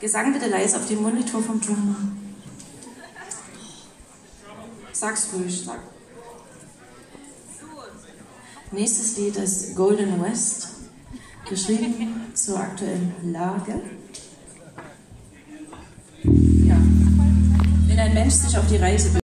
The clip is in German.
Gesang bitte leise auf dem Monitor vom Drummer. Sag's ruhig, sag. Nächstes Lied ist Golden West, geschrieben zur aktuellen Lage. Ja. Wenn ein Mensch sich auf die Reise